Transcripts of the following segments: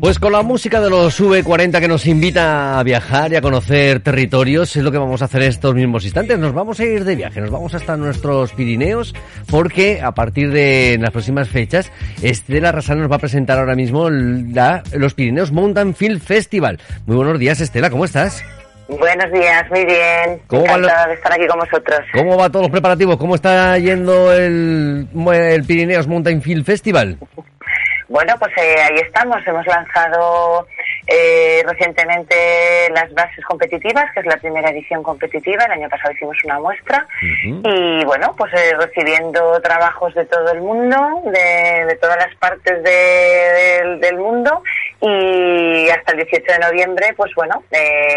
Pues con la música de los V40 que nos invita a viajar y a conocer territorios, es lo que vamos a hacer estos mismos instantes. Nos vamos a ir de viaje, nos vamos hasta nuestros Pirineos, porque a partir de las próximas fechas, Estela Rasana nos va a presentar ahora mismo la, los Pirineos Mountain Field Festival. Muy buenos días, Estela, ¿cómo estás? Buenos días, muy bien. ¿Cómo Encantada de estar aquí con vosotros. ¿Cómo va todos los preparativos? ¿Cómo está yendo el, el Pirineos Mountain Field Festival? Bueno, pues eh, ahí estamos. Hemos lanzado eh, recientemente las bases competitivas, que es la primera edición competitiva. El año pasado hicimos una muestra. Y bueno, pues eh, recibiendo trabajos de todo el mundo, de, todas las partes del mundo. Y hasta el 18 de noviembre, pues bueno,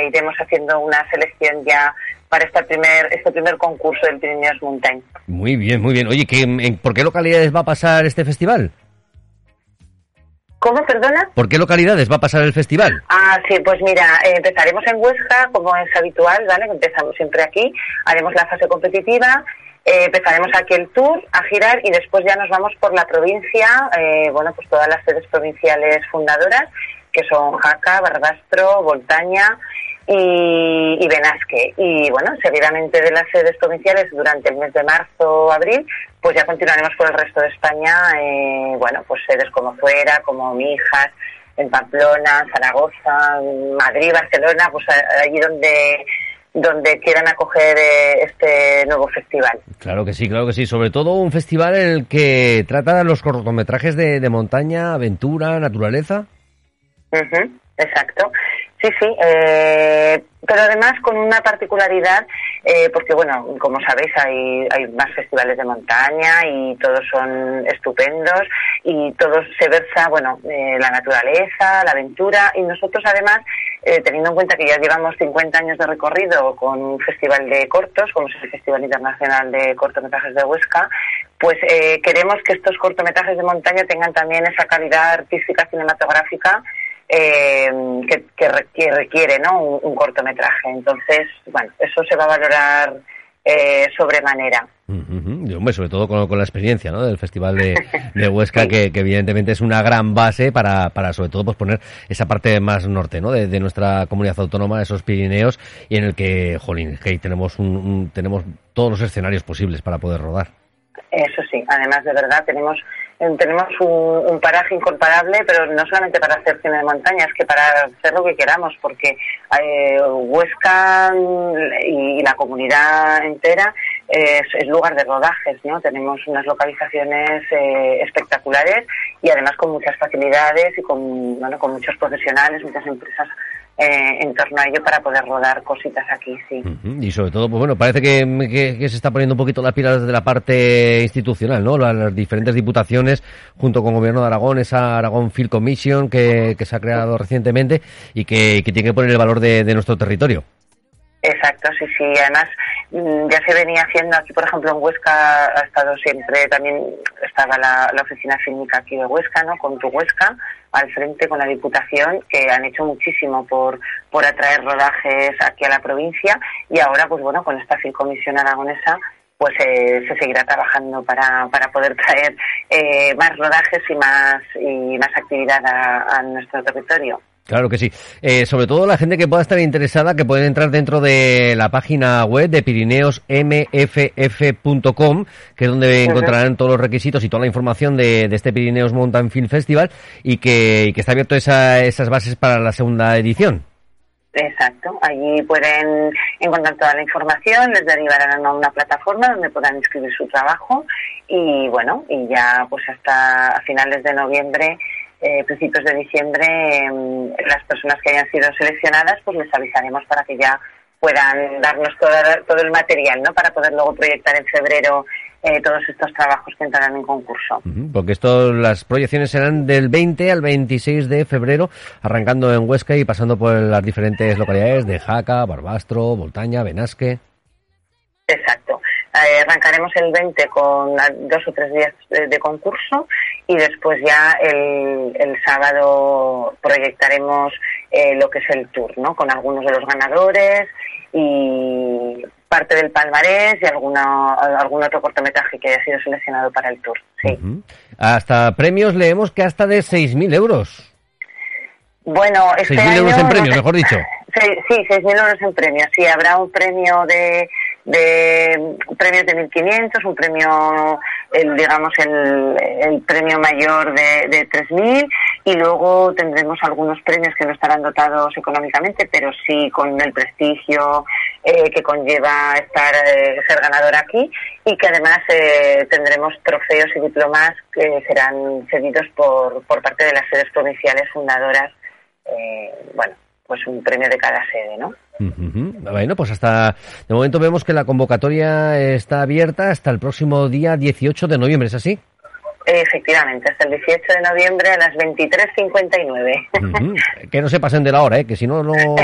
iremos haciendo una selección ya para este primer, este primer concurso del Pirineos Mountain. Muy bien, muy bien. Oye, ¿qué, ¿por qué localidades va a pasar este festival? ¿Cómo, perdona? ¿Por qué localidades va a pasar el festival? Ah, sí, pues mira, eh, empezaremos en Huesca, como es habitual, ¿vale? Empezamos siempre aquí, haremos la fase competitiva, eh, empezaremos aquí el tour a girar y después ya nos vamos por la provincia, eh, bueno, pues todas las sedes provinciales fundadoras, que son Jaca, Barbastro, Voltaña, y, y Benasque. Y bueno, seguidamente de las sedes provinciales durante el mes de marzo o abril, pues ya continuaremos por el resto de España, eh, bueno, pues sedes como Fuera, como Mijas, en Pamplona, Zaragoza, Madrid, Barcelona, pues allí donde donde quieran acoger eh, este nuevo festival. Claro que sí, claro que sí. Sobre todo un festival en el que trata los cortometrajes de, de montaña, aventura, naturaleza. exacto. Sí, sí, eh, pero además con una particularidad, eh, porque bueno, como sabéis, hay, hay más festivales de montaña y todos son estupendos y todos se versa, bueno, eh, la naturaleza, la aventura y nosotros además, teniendo en cuenta que ya llevamos 50 años de recorrido con un festival de cortos, como es el Festival Internacional de Cortometrajes de Huesca, pues queremos que estos cortometrajes de montaña tengan también esa calidad artística cinematográfica eh, que, requiere, ¿no? Un, cortometraje. Entonces, bueno, eso se va a valorar eh, sobremanera. sobre todo con, la experiencia ¿no? del Festival de, Huesca, que, evidentemente es una gran base para, para sobre todo pues, poner esa parte más norte ¿no? de, nuestra comunidad autónoma, esos Pirineos, y en el que, jolín, que tenemos, un, tenemos todos los escenarios posibles para poder rodar. Eso sí, además de verdad tenemos tenemos un, paraje incomparable, pero no solamente para hacer cine de montaña, es que para hacer lo que queramos, porque eh, Huesca y, la comunidad entera es, lugar de rodajes, ¿no? Tenemos unas localizaciones eh, espectaculares y además con muchas facilidades y con, bueno, con muchos profesionales, muchas empresas eh, en torno a ello para poder rodar cositas aquí, sí. Y sobre todo, pues bueno, parece que, se está poniendo un poquito las pilas de la parte institucional, ¿no? Las, diferentes diputaciones, junto con el Gobierno de Aragón, esa Aragón Field Commission que, se ha creado recientemente y que, tiene que poner el valor de, nuestro territorio. Exacto, sí, sí. Además, ya se venía haciendo aquí, por ejemplo, en Huesca ha estado siempre, también estaba la, oficina fílmica aquí de Huesca, ¿no? Con tu Huesca, al frente con la Diputación, que han hecho muchísimo por, por atraer rodajes aquí a la provincia y ahora, pues bueno, con esta Comisión Aragonesa, pues eh, se seguirá trabajando para, para poder traer eh, más rodajes y más, y más actividad a nuestro territorio. Claro que sí. Eh, sobre todo la gente que pueda estar interesada, que pueden entrar dentro de la página web de pirineosmff.com, que es donde encontrarán todos los requisitos y toda la información de, este Pirineos Mountain Film Festival y que, está abierto esas bases para la segunda edición. Exacto, allí pueden encontrar toda la información, les derivarán a una plataforma donde puedan inscribir su trabajo y bueno, y ya pues hasta finales de noviembre eh, principios de diciembre em, las personas que hayan sido seleccionadas pues les avisaremos para que ya puedan darnos todo, el material ¿no? para poder luego proyectar en febrero eh, todos estos trabajos que entrarán en concurso. porque esto, las proyecciones serán del 20 al 26 de febrero, arrancando en Huesca y pasando por las diferentes localidades de Jaca, Barbastro, Voltaña, Benasque. Eh, arrancaremos el 20 con dos o tres días de, concurso y después ya el, el sábado proyectaremos eh, lo que es el tour, ¿no? Con algunos de los ganadores y parte del palmarés y alguna, algún otro cortometraje que haya sido seleccionado para el tour. Sí. Hasta premios leemos que hasta de 6.000 euros. Bueno, este 6.000 euros en premios, no mejor dicho. Sí, sí, 6.000 euros en premios. Sí, habrá un premio de, de premios de 1.500, un premio, el, digamos, el, el premio mayor de, de 3.000 y luego tendremos algunos premios que no estarán dotados económicamente, pero sí con el prestigio eh, que conlleva estar eh, ser ganador aquí y que además eh, tendremos trofeos y diplomas que serán cedidos por, por parte de las sedes provinciales fundadoras eh, bueno, pues un premio de cada sede, ¿no? Bueno, pues hasta de momento vemos que la convocatoria está abierta hasta el próximo día 18 de noviembre, ¿es así? Efectivamente, hasta el 18 de noviembre a las 23.59. Ujú. Que no se pasen de la hora, ¿eh? que si no, no...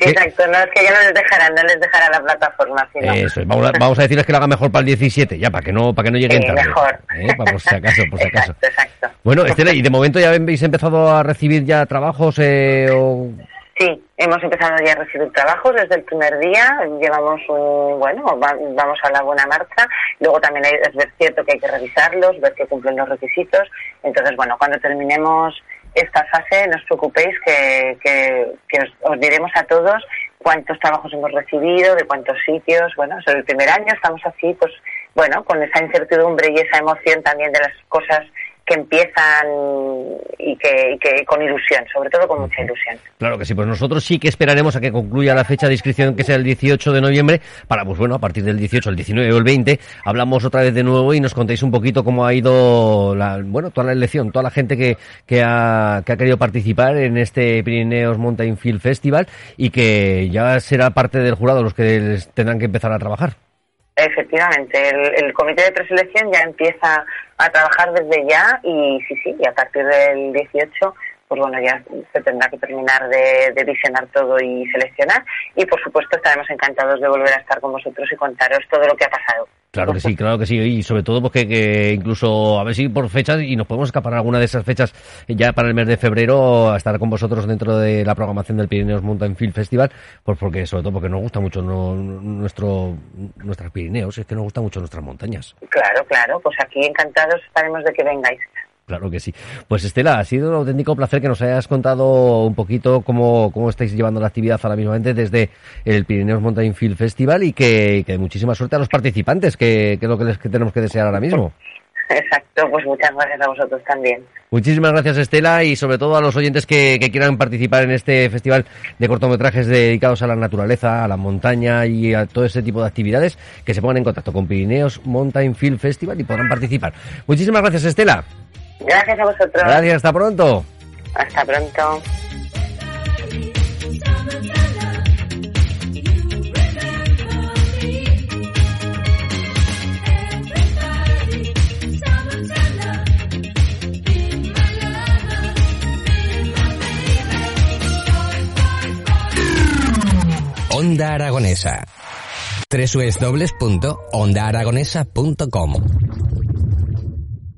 Exacto, no es que ya no les dejarán, no les dejará la plataforma, sino Eso, es. vamos, a, vamos a decirles que lo haga mejor para el 17, ya, para que no, para que no lleguen Sí, tarde. mejor. ¿eh? Para por si acaso, por si acaso. Exacto, exacto. Bueno, Estela, ¿y de momento ya habéis empezado a recibir ya trabajos eh, o...? Sí, hemos empezado ya a recibir trabajos desde el primer día. Llevamos un, bueno, va- vamos a la buena marcha. Luego también hay, es cierto que hay que revisarlos, ver que cumplen los requisitos. Entonces, bueno, cuando terminemos esta fase, no os preocupéis que, que, que os, os diremos a todos cuántos trabajos hemos recibido, de cuántos sitios. Bueno, sobre el primer año estamos así, pues, bueno, con esa incertidumbre y esa emoción también de las cosas que empiezan y que, y que con ilusión, sobre todo con mucha ilusión. Claro que sí, pues nosotros sí que esperaremos a que concluya la fecha de inscripción, que sea el 18 de noviembre, para, pues bueno, a partir del 18, el 19 o el 20, hablamos otra vez de nuevo y nos contéis un poquito cómo ha ido, la, bueno, toda la elección, toda la gente que, que, ha, que ha querido participar en este Pirineos Mountain Field Festival y que ya será parte del jurado los que tendrán que empezar a trabajar. Efectivamente, el, el comité de preselección ya empieza a trabajar desde ya y sí, sí, y a partir del 18, pues bueno, ya se tendrá que terminar de, de visionar todo y seleccionar y por supuesto estaremos encantados de volver a estar con vosotros y contaros todo lo que ha pasado. Claro que sí, claro que sí. Y sobre todo porque que incluso a ver si por fechas y nos podemos escapar alguna de esas fechas ya para el mes de febrero a estar con vosotros dentro de la programación del Pirineos Mountain Field Festival, pues porque sobre todo porque nos gusta mucho no- nuestro nuestros Pirineos, es que nos gustan mucho nuestras montañas. Claro, claro, pues aquí encantados estaremos de que vengáis. Claro que sí. Pues Estela, ha sido un auténtico placer que nos hayas contado un poquito cómo, cómo estáis llevando la actividad ahora mismo desde el Pirineos Mountain Field Festival y que, que muchísima suerte a los participantes, que, que es lo que les que tenemos que desear ahora mismo. Exacto, pues muchas gracias a vosotros también. Muchísimas gracias Estela y sobre todo a los oyentes que, que quieran participar en este festival de cortometrajes dedicados a la naturaleza, a la montaña y a todo ese tipo de actividades, que se pongan en contacto con Pirineos Mountain Field Festival y podrán participar. Muchísimas gracias Estela. Gracias a vosotros. Gracias, hasta pronto. Hasta pronto. Onda Aragonesa. www.ondaaragonesa.com